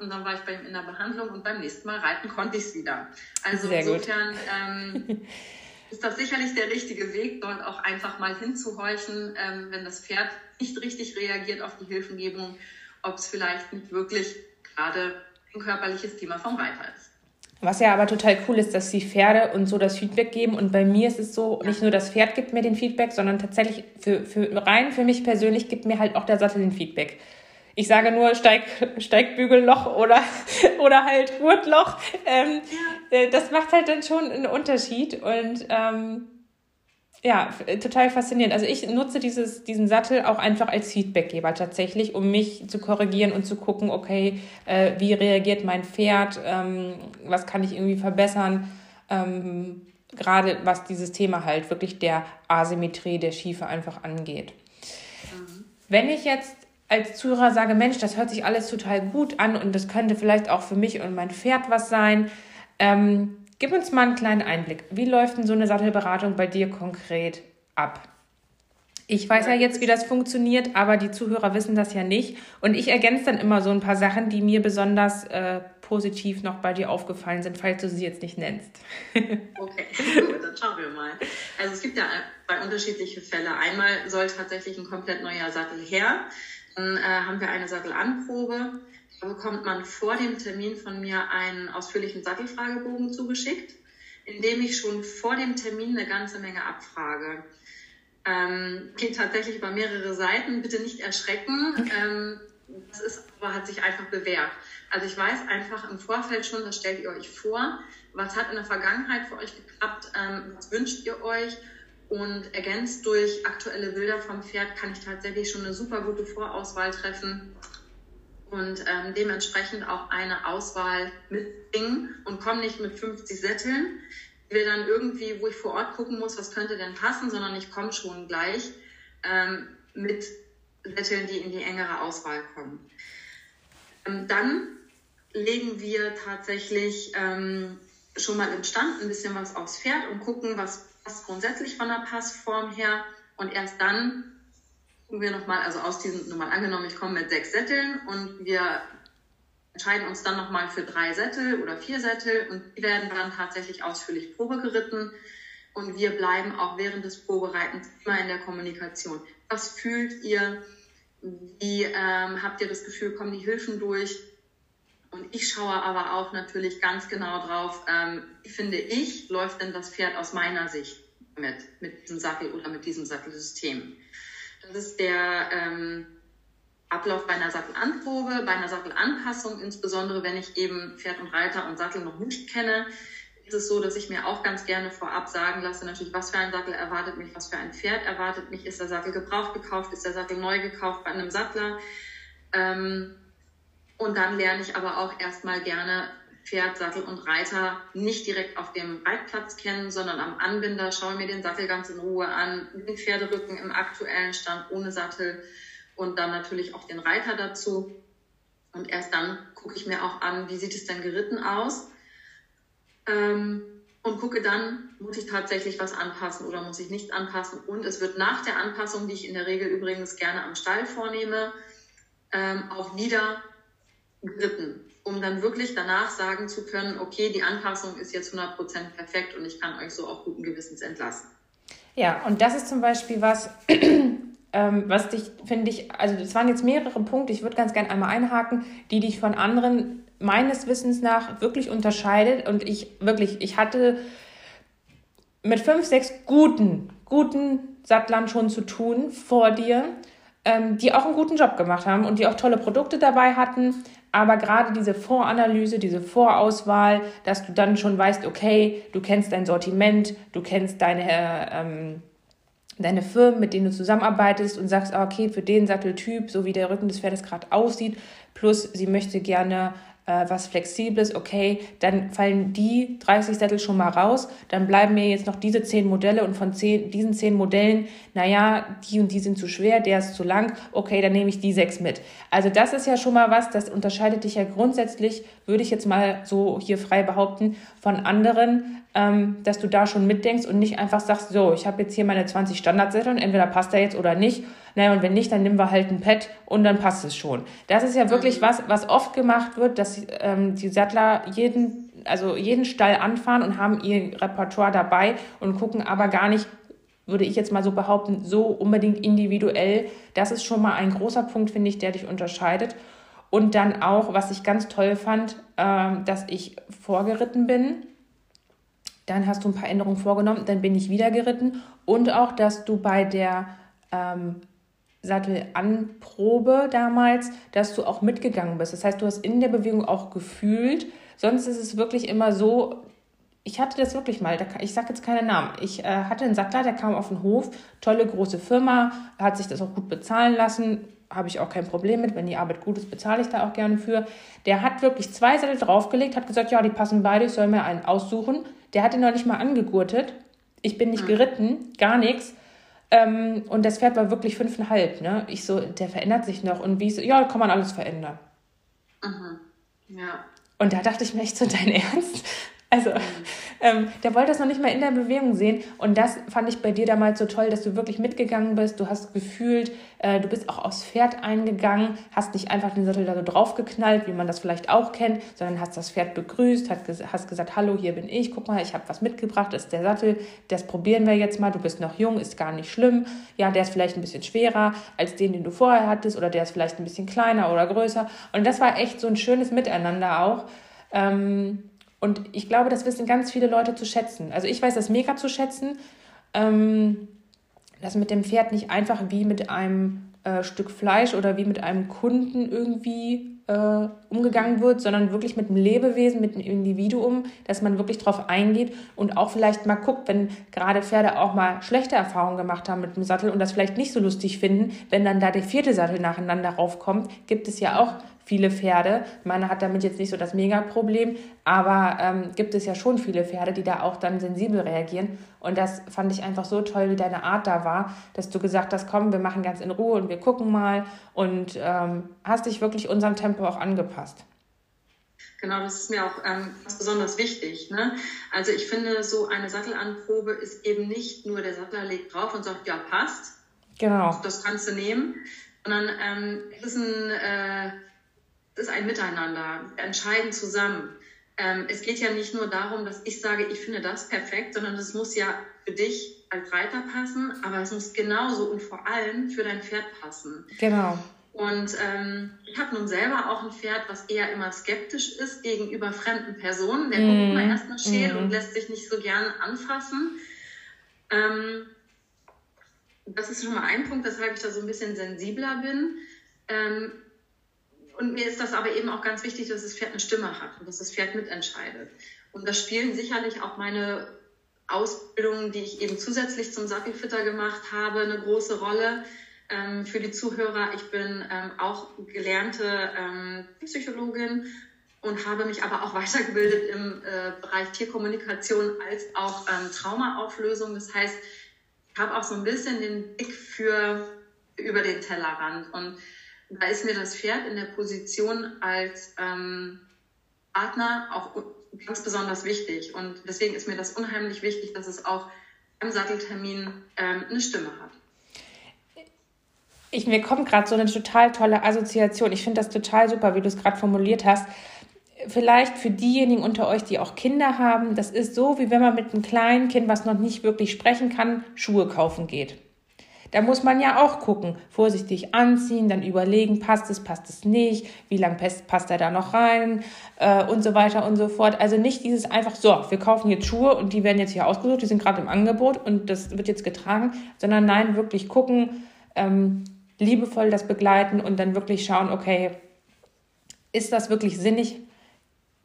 und dann war ich bei ihm in der Behandlung und beim nächsten Mal reiten konnte ich es wieder. Also Sehr insofern ähm, ist das sicherlich der richtige Weg, dort auch einfach mal hinzuhorchen, ähm, wenn das Pferd nicht richtig reagiert auf die Hilfengebung, ob es vielleicht nicht wirklich gerade ein körperliches Thema vom Reiter ist. Was ja aber total cool ist, dass die Pferde und so das Feedback geben. Und bei mir ist es so, nicht nur das Pferd gibt mir den Feedback, sondern tatsächlich für, für rein für mich persönlich gibt mir halt auch der Sattel den Feedback. Ich sage nur Steig, Steigbügelloch oder, oder halt Gurtloch. Ähm. Äh, das macht halt dann schon einen Unterschied. Und ähm, ja, total faszinierend. Also ich nutze dieses, diesen Sattel auch einfach als Feedbackgeber tatsächlich, um mich zu korrigieren und zu gucken, okay, äh, wie reagiert mein Pferd, ähm, was kann ich irgendwie verbessern. Ähm, gerade was dieses Thema halt wirklich der Asymmetrie der Schiefe einfach angeht. Mhm. Wenn ich jetzt als Zuhörer sage, Mensch, das hört sich alles total gut an und das könnte vielleicht auch für mich und mein Pferd was sein, ähm, Gib uns mal einen kleinen Einblick. Wie läuft denn so eine Sattelberatung bei dir konkret ab? Ich weiß ja jetzt, wie das funktioniert, aber die Zuhörer wissen das ja nicht. Und ich ergänze dann immer so ein paar Sachen, die mir besonders äh, positiv noch bei dir aufgefallen sind, falls du sie jetzt nicht nennst. okay, gut, dann schauen wir mal. Also es gibt ja zwei unterschiedliche Fälle. Einmal soll tatsächlich ein komplett neuer Sattel her. Dann äh, haben wir eine Sattelanprobe bekommt man vor dem Termin von mir einen ausführlichen Sattelfragebogen zugeschickt, in dem ich schon vor dem Termin eine ganze Menge abfrage. Ähm, geht tatsächlich über mehrere Seiten, bitte nicht erschrecken. Okay. Ähm, das ist aber hat sich einfach bewährt. Also ich weiß einfach im Vorfeld schon, das stellt ihr euch vor, was hat in der Vergangenheit für euch geklappt, ähm, was wünscht ihr euch und ergänzt durch aktuelle Bilder vom Pferd kann ich tatsächlich schon eine super gute Vorauswahl treffen und ähm, dementsprechend auch eine Auswahl mitbringen und komme nicht mit 50 Sätteln, die wir dann irgendwie, wo ich vor Ort gucken muss, was könnte denn passen, sondern ich komme schon gleich ähm, mit Sätteln, die in die engere Auswahl kommen. Ähm, dann legen wir tatsächlich ähm, schon mal im Stand ein bisschen was aufs Pferd und gucken, was passt grundsätzlich von der Passform her. Und erst dann gucken wir nochmal, also aus diesem, nochmal angenommen, ich komme mit sechs Sätteln und wir entscheiden uns dann nochmal für drei Sättel oder vier Sättel und die werden dann tatsächlich ausführlich Probe geritten und wir bleiben auch während des Probereitens immer in der Kommunikation. Was fühlt ihr? Wie ähm, habt ihr das Gefühl, kommen die Hilfen durch? Und ich schaue aber auch natürlich ganz genau drauf, ähm, finde ich, läuft denn das Pferd aus meiner Sicht mit, mit diesem Sattel oder mit diesem Sattelsystem. Das ist der ähm, Ablauf bei einer Sattelanprobe, bei einer Sattelanpassung, insbesondere wenn ich eben Pferd und Reiter und Sattel noch nicht kenne, ist es so, dass ich mir auch ganz gerne vorab sagen lasse, natürlich, was für ein Sattel erwartet mich, was für ein Pferd erwartet mich, ist der Sattel gebraucht gekauft, ist der Sattel neu gekauft bei einem Sattler. Ähm, und dann lerne ich aber auch erstmal gerne Pferd, Sattel und Reiter nicht direkt auf dem Reitplatz kennen, sondern am Anbinder, schaue mir den Sattel ganz in Ruhe an, den Pferderücken im aktuellen Stand ohne Sattel und dann natürlich auch den Reiter dazu. Und erst dann gucke ich mir auch an, wie sieht es denn geritten aus. Ähm, und gucke dann, muss ich tatsächlich was anpassen oder muss ich nicht anpassen. Und es wird nach der Anpassung, die ich in der Regel übrigens gerne am Stall vornehme, ähm, auch wieder geritten um dann wirklich danach sagen zu können, okay, die Anpassung ist jetzt 100% perfekt und ich kann euch so auch guten Gewissens entlassen. Ja, und das ist zum Beispiel was, ähm, was dich, finde ich, also es waren jetzt mehrere Punkte, ich würde ganz gerne einmal einhaken, die dich von anderen meines Wissens nach wirklich unterscheidet. Und ich wirklich, ich hatte mit fünf, sechs guten, guten Sattlern schon zu tun vor dir, ähm, die auch einen guten Job gemacht haben und die auch tolle Produkte dabei hatten, aber gerade diese Voranalyse, diese Vorauswahl, dass du dann schon weißt, okay, du kennst dein Sortiment, du kennst deine, ähm, deine Firmen, mit denen du zusammenarbeitest und sagst, ah, okay, für den Satteltyp, so wie der Rücken des Pferdes gerade aussieht, plus sie möchte gerne äh, was Flexibles, okay, dann fallen die 30 Sättel schon mal raus, dann bleiben mir jetzt noch diese 10 Modelle und von 10, diesen 10 Modellen, naja, die und die sind zu schwer, der ist zu lang, okay, dann nehme ich die 6 mit. Also das ist ja schon mal was, das unterscheidet dich ja grundsätzlich, würde ich jetzt mal so hier frei behaupten, von anderen, ähm, dass du da schon mitdenkst und nicht einfach sagst, so, ich habe jetzt hier meine 20 Standardsättel und entweder passt er jetzt oder nicht naja, und wenn nicht, dann nehmen wir halt ein Pad und dann passt es schon. Das ist ja wirklich mhm. was, was oft gemacht wird, dass ähm, die Sattler jeden, also jeden Stall anfahren und haben ihr Repertoire dabei und gucken aber gar nicht, würde ich jetzt mal so behaupten, so unbedingt individuell. Das ist schon mal ein großer Punkt, finde ich, der dich unterscheidet. Und dann auch, was ich ganz toll fand, ähm, dass ich vorgeritten bin. Dann hast du ein paar Änderungen vorgenommen, dann bin ich wieder geritten. Und auch, dass du bei der ähm, Sattelanprobe damals, dass du auch mitgegangen bist. Das heißt, du hast in der Bewegung auch gefühlt. Sonst ist es wirklich immer so, ich hatte das wirklich mal, ich sage jetzt keine Namen. Ich äh, hatte einen Sattler, der kam auf den Hof, tolle große Firma, hat sich das auch gut bezahlen lassen, habe ich auch kein Problem mit. Wenn die Arbeit gut ist, bezahle ich da auch gerne für. Der hat wirklich zwei Sättel draufgelegt, hat gesagt, ja, die passen beide, ich soll mir einen aussuchen. Der hat ihn noch nicht mal angegurtet. Ich bin nicht geritten, gar nichts. Ähm, und das Pferd war wirklich fünfeinhalb. Ne? Ich so, der verändert sich noch. Und wie so, ja, kann man alles verändern. Mhm. Ja. Und da dachte ich mir echt so, dein Ernst? Also, ähm, der wollte das noch nicht mal in der Bewegung sehen. Und das fand ich bei dir damals so toll, dass du wirklich mitgegangen bist. Du hast gefühlt, äh, du bist auch aufs Pferd eingegangen, hast nicht einfach den Sattel da so draufgeknallt, wie man das vielleicht auch kennt, sondern hast das Pferd begrüßt, hast, ges hast gesagt, hallo, hier bin ich, guck mal, ich habe was mitgebracht, das ist der Sattel, das probieren wir jetzt mal, du bist noch jung, ist gar nicht schlimm. Ja, der ist vielleicht ein bisschen schwerer als den, den du vorher hattest, oder der ist vielleicht ein bisschen kleiner oder größer. Und das war echt so ein schönes Miteinander auch. Ähm, und ich glaube, das wissen ganz viele Leute zu schätzen. Also ich weiß das mega zu schätzen, ähm, dass mit dem Pferd nicht einfach wie mit einem äh, Stück Fleisch oder wie mit einem Kunden irgendwie äh, umgegangen wird, sondern wirklich mit einem Lebewesen, mit einem Individuum, dass man wirklich drauf eingeht und auch vielleicht mal guckt, wenn gerade Pferde auch mal schlechte Erfahrungen gemacht haben mit dem Sattel und das vielleicht nicht so lustig finden, wenn dann da der vierte Sattel nacheinander raufkommt, gibt es ja auch viele Pferde. Meine hat damit jetzt nicht so das Mega-Problem, aber ähm, gibt es ja schon viele Pferde, die da auch dann sensibel reagieren. Und das fand ich einfach so toll, wie deine Art da war, dass du gesagt hast, komm, wir machen ganz in Ruhe und wir gucken mal und ähm, hast dich wirklich unserem Tempo auch angepasst. Genau, das ist mir auch ähm, ganz besonders wichtig. Ne? Also ich finde, so eine Sattelanprobe ist eben nicht nur der Sattler legt drauf und sagt, ja, passt. Genau. Das kannst du nehmen. Sondern ähm, es ist ein äh, es ist ein Miteinander. Wir entscheiden zusammen. Ähm, es geht ja nicht nur darum, dass ich sage, ich finde das perfekt, sondern es muss ja für dich als Reiter passen, aber es muss genauso und vor allem für dein Pferd passen. Genau. Und ähm, ich habe nun selber auch ein Pferd, was eher immer skeptisch ist gegenüber fremden Personen. Der mm. guckt immer erstmal scheel mm. und lässt sich nicht so gern anfassen. Ähm, das ist schon mal ein Punkt, weshalb ich da so ein bisschen sensibler bin. Ähm, und mir ist das aber eben auch ganz wichtig, dass das Pferd eine Stimme hat und dass das Pferd mitentscheidet. Und da spielen sicherlich auch meine Ausbildungen, die ich eben zusätzlich zum Sattelfitter gemacht habe, eine große Rolle. Ähm, für die Zuhörer, ich bin ähm, auch gelernte ähm, Psychologin und habe mich aber auch weitergebildet im äh, Bereich Tierkommunikation als auch ähm, Traumaauflösung. Das heißt, ich habe auch so ein bisschen den Blick für über den Tellerrand und da ist mir das Pferd in der Position als ähm, Partner auch ganz besonders wichtig. Und deswegen ist mir das unheimlich wichtig, dass es auch beim Satteltermin ähm, eine Stimme hat. Ich, mir kommt gerade so eine total tolle Assoziation. Ich finde das total super, wie du es gerade formuliert hast. Vielleicht für diejenigen unter euch, die auch Kinder haben, das ist so, wie wenn man mit einem kleinen Kind, was noch nicht wirklich sprechen kann, Schuhe kaufen geht. Da muss man ja auch gucken, vorsichtig anziehen, dann überlegen, passt es, passt es nicht, wie lang passt, passt er da noch rein äh, und so weiter und so fort. Also nicht dieses einfach, so, wir kaufen jetzt Schuhe und die werden jetzt hier ausgesucht, die sind gerade im Angebot und das wird jetzt getragen, sondern nein, wirklich gucken, ähm, liebevoll das begleiten und dann wirklich schauen, okay, ist das wirklich sinnig?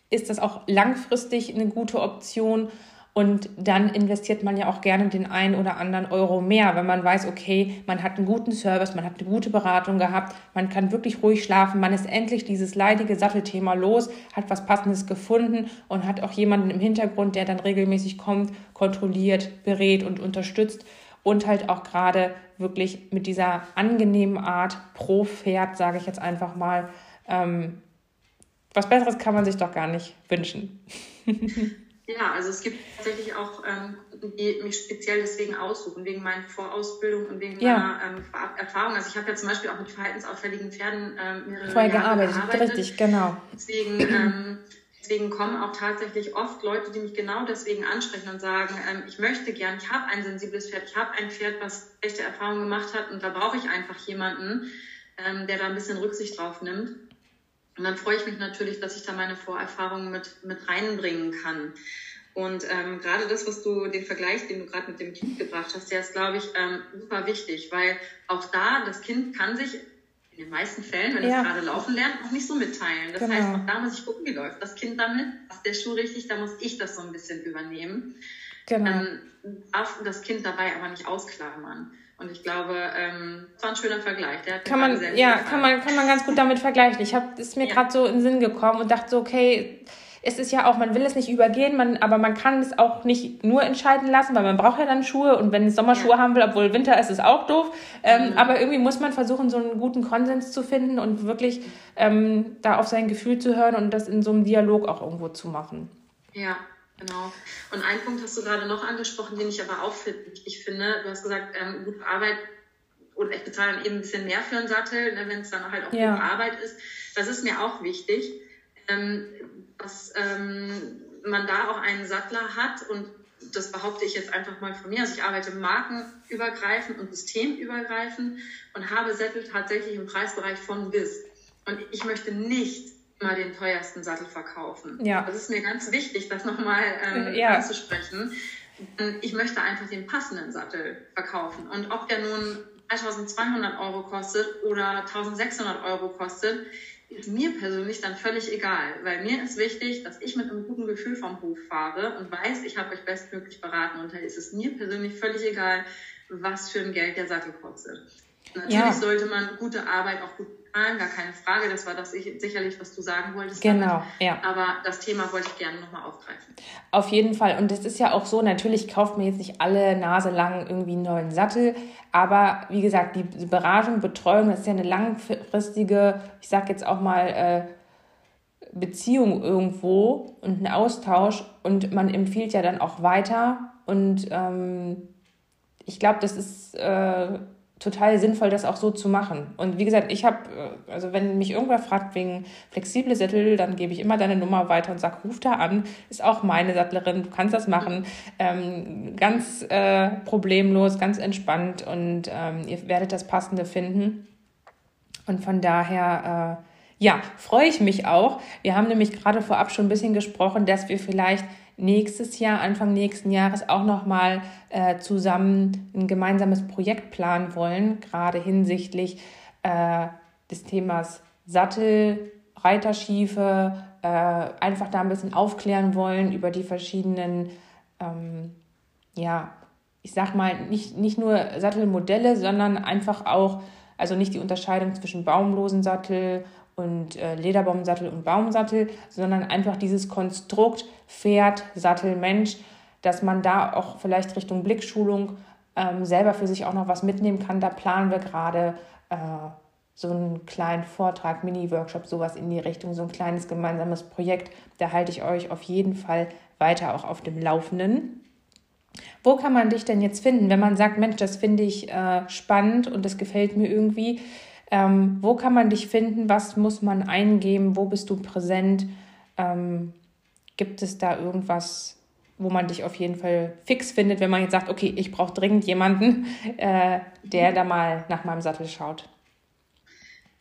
Ist das auch langfristig eine gute Option? Und dann investiert man ja auch gerne den einen oder anderen Euro mehr, wenn man weiß, okay, man hat einen guten Service, man hat eine gute Beratung gehabt, man kann wirklich ruhig schlafen, man ist endlich dieses leidige Sattelthema los, hat was Passendes gefunden und hat auch jemanden im Hintergrund, der dann regelmäßig kommt, kontrolliert, berät und unterstützt und halt auch gerade wirklich mit dieser angenehmen Art pro Pferd, sage ich jetzt einfach mal, ähm, was Besseres kann man sich doch gar nicht wünschen. Ja, also es gibt tatsächlich auch ähm, die mich speziell deswegen aussuchen, wegen meiner Vorausbildung und wegen ja. meiner ähm, Erfahrung. Also ich habe ja zum Beispiel auch mit verhaltensauffälligen Pferden ähm, mehrere Vorher Jahre gearbeitet. gearbeitet. Richtig, genau. Deswegen, ähm, deswegen kommen auch tatsächlich oft Leute, die mich genau deswegen ansprechen und sagen, ähm, ich möchte gern, ich habe ein sensibles Pferd, ich habe ein Pferd, was echte Erfahrungen gemacht hat und da brauche ich einfach jemanden, ähm, der da ein bisschen Rücksicht drauf nimmt. Und dann freue ich mich natürlich, dass ich da meine Vorerfahrungen mit, mit reinbringen kann. Und ähm, gerade das, was du, den Vergleich, den du gerade mit dem Kind gebracht hast, der ist, glaube ich, ähm, super wichtig, weil auch da, das Kind kann sich in den meisten Fällen, wenn ja. es gerade laufen lernt, noch nicht so mitteilen. Das genau. heißt, auch da muss ich gucken, wie läuft das Kind damit, passt der Schuh richtig, da muss ich das so ein bisschen übernehmen. Genau. Ähm, darf das Kind dabei aber nicht ausklammern. Und ich glaube, ähm, das war ein schöner Vergleich. Der kann man, ja, kann man, kann man ganz gut damit vergleichen. Ich habe, ist mir ja. gerade so in den Sinn gekommen und dachte so, okay, es ist ja auch, man will es nicht übergehen, man, aber man kann es auch nicht nur entscheiden lassen, weil man braucht ja dann Schuhe und wenn es Sommerschuhe ja. haben will, obwohl Winter ist, ist auch doof. Ähm, mhm. Aber irgendwie muss man versuchen, so einen guten Konsens zu finden und wirklich ähm, da auf sein Gefühl zu hören und das in so einem Dialog auch irgendwo zu machen. Ja, Genau. Und einen Punkt hast du gerade noch angesprochen, den ich aber auch wichtig finde. Du hast gesagt, ähm, gute Arbeit oder ich bezahle dann eben ein bisschen mehr für einen Sattel, ne, wenn es dann halt auch ja. gute Arbeit ist. Das ist mir auch wichtig, ähm, dass ähm, man da auch einen Sattler hat und das behaupte ich jetzt einfach mal von mir. Also ich arbeite markenübergreifend und systemübergreifend und habe Sättel tatsächlich im Preisbereich von bis. Und ich möchte nicht immer den teuersten Sattel verkaufen. Ja. Das ist mir ganz wichtig, das nochmal ähm, ja. anzusprechen. Ich möchte einfach den passenden Sattel verkaufen. Und ob der nun 3200 Euro kostet oder 1600 Euro kostet, ist mir persönlich dann völlig egal, weil mir ist wichtig, dass ich mit einem guten Gefühl vom Hof fahre und weiß, ich habe euch bestmöglich beraten und da ist es mir persönlich völlig egal, was für ein Geld der Sattel kostet. Natürlich ja. sollte man gute Arbeit auch gut bezahlen, gar keine Frage. Das war das sicherlich, was du sagen wolltest. Genau, damit. ja. Aber das Thema wollte ich gerne nochmal aufgreifen. Auf jeden Fall. Und es ist ja auch so, natürlich kauft man jetzt nicht alle Nase lang irgendwie einen neuen Sattel. Aber wie gesagt, die Beratung, Betreuung, das ist ja eine langfristige, ich sag jetzt auch mal, äh, Beziehung irgendwo und ein Austausch. Und man empfiehlt ja dann auch weiter. Und ähm, ich glaube, das ist. Äh, total sinnvoll, das auch so zu machen. Und wie gesagt, ich habe, äh, also wenn mich irgendwer fragt wegen flexible Sättel, dann gebe ich immer deine Nummer weiter und sage, ruf da an, ist auch meine Sattlerin, du kannst das machen. Ähm, ganz äh, problemlos, ganz entspannt und ähm, ihr werdet das Passende finden. Und von daher, äh, ja, freue ich mich auch. Wir haben nämlich gerade vorab schon ein bisschen gesprochen, dass wir vielleicht nächstes Jahr, Anfang nächsten Jahres auch nochmal äh, zusammen ein gemeinsames Projekt planen wollen, gerade hinsichtlich äh, des Themas Sattel, Reiterschiefe, äh, einfach da ein bisschen aufklären wollen über die verschiedenen, ähm, ja, ich sag mal, nicht, nicht nur Sattelmodelle, sondern einfach auch, also nicht die Unterscheidung zwischen baumlosen Sattel und äh, Lederbaumsattel und Baumsattel, sondern einfach dieses Konstrukt Pferd, Sattel, Mensch, dass man da auch vielleicht Richtung Blickschulung ähm, selber für sich auch noch was mitnehmen kann. Da planen wir gerade äh, so einen kleinen Vortrag, Mini-Workshop, sowas in die Richtung, so ein kleines gemeinsames Projekt. Da halte ich euch auf jeden Fall weiter auch auf dem Laufenden. Wo kann man dich denn jetzt finden, wenn man sagt, Mensch, das finde ich äh, spannend und das gefällt mir irgendwie? Ähm, wo kann man dich finden? Was muss man eingeben? Wo bist du präsent? Ähm, gibt es da irgendwas, wo man dich auf jeden Fall fix findet, wenn man jetzt sagt, okay, ich brauche dringend jemanden, äh, der da mal nach meinem Sattel schaut?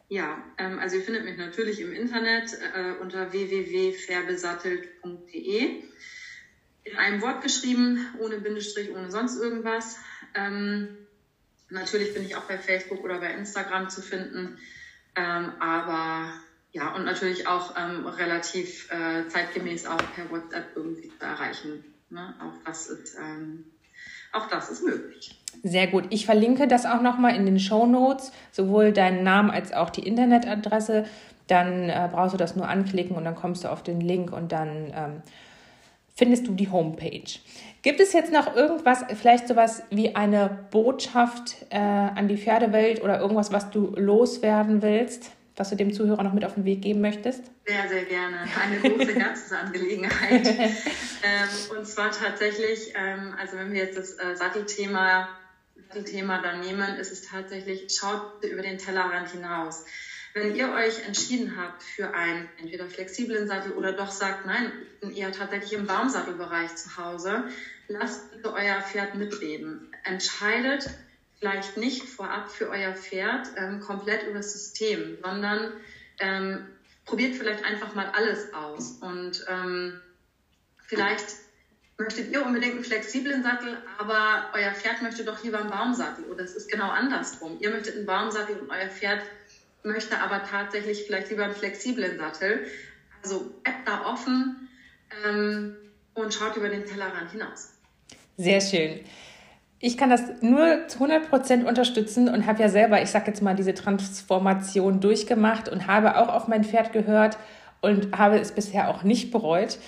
Ja, ähm, also ihr findet mich natürlich im Internet äh, unter www.fairbesattelt.de. In einem Wort geschrieben, ohne Bindestrich, ohne sonst irgendwas. Ähm, Natürlich bin ich auch bei Facebook oder bei Instagram zu finden. Ähm, aber ja, und natürlich auch ähm, relativ äh, zeitgemäß auch per WhatsApp irgendwie zu erreichen. Ne? Auch, das ist, ähm, auch das ist möglich. Sehr gut. Ich verlinke das auch nochmal in den Show Notes, sowohl deinen Namen als auch die Internetadresse. Dann äh, brauchst du das nur anklicken und dann kommst du auf den Link und dann ähm, findest du die Homepage. Gibt es jetzt noch irgendwas, vielleicht sowas wie eine Botschaft äh, an die Pferdewelt oder irgendwas, was du loswerden willst, was du dem Zuhörer noch mit auf den Weg geben möchtest? Sehr, sehr gerne. Eine große Herzensangelegenheit. ähm, und zwar tatsächlich, ähm, also wenn wir jetzt das äh, Sattelthema, Sattelthema dann nehmen, ist es tatsächlich, schaut über den Tellerrand hinaus. Wenn ihr euch entschieden habt für einen entweder flexiblen Sattel oder doch sagt, nein, ich bin eher tatsächlich im Baumsattelbereich zu Hause, lasst bitte euer Pferd mitreden. Entscheidet vielleicht nicht vorab für euer Pferd ähm, komplett über das System, sondern ähm, probiert vielleicht einfach mal alles aus. Und ähm, vielleicht möchtet ihr unbedingt einen flexiblen Sattel, aber euer Pferd möchte doch lieber einen Baumsattel. Oder es ist genau andersrum. Ihr möchtet einen Baumsattel und euer Pferd möchte aber tatsächlich vielleicht lieber einen flexiblen Sattel. Also bleibt da offen ähm, und schaut über den Tellerrand hinaus. Sehr schön. Ich kann das nur zu 100% unterstützen und habe ja selber, ich sage jetzt mal, diese Transformation durchgemacht und habe auch auf mein Pferd gehört und habe es bisher auch nicht bereut.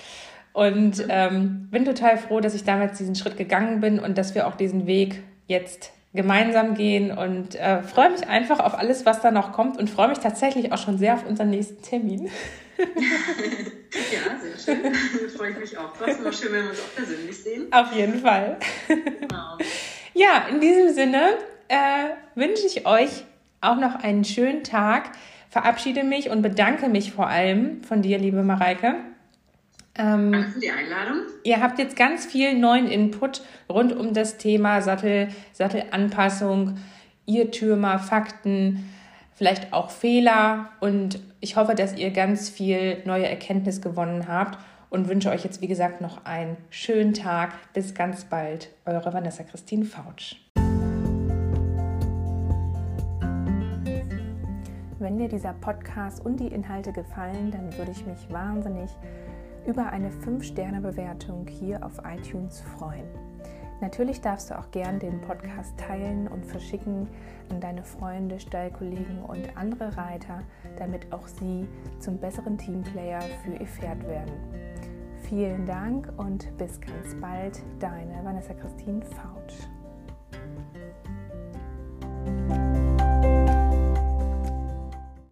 Und ähm, bin total froh, dass ich damals diesen Schritt gegangen bin und dass wir auch diesen Weg jetzt gemeinsam gehen und äh, freue mich einfach auf alles, was da noch kommt und freue mich tatsächlich auch schon sehr auf unseren nächsten Termin. ja, sehr schön. freue ich mich auch. Trotzdem auch schön, wenn wir uns auch persönlich sehen. Auf jeden Fall. Genau. Ja, in diesem Sinne äh, wünsche ich euch auch noch einen schönen Tag, verabschiede mich und bedanke mich vor allem von dir, liebe Mareike. Ähm, Danke für die Einladung. Ihr habt jetzt ganz viel neuen Input rund um das Thema Sattel, Sattelanpassung, Irrtümer, Fakten, vielleicht auch Fehler. Und ich hoffe, dass ihr ganz viel neue Erkenntnis gewonnen habt und wünsche euch jetzt, wie gesagt, noch einen schönen Tag. Bis ganz bald. Eure Vanessa Christine Fautsch. Wenn dir dieser Podcast und die Inhalte gefallen, dann würde ich mich wahnsinnig über eine 5-Sterne-Bewertung hier auf iTunes freuen. Natürlich darfst du auch gern den Podcast teilen und verschicken an deine Freunde, Stallkollegen und andere Reiter, damit auch sie zum besseren Teamplayer für ihr Pferd werden. Vielen Dank und bis ganz bald, deine Vanessa Christine Fautsch.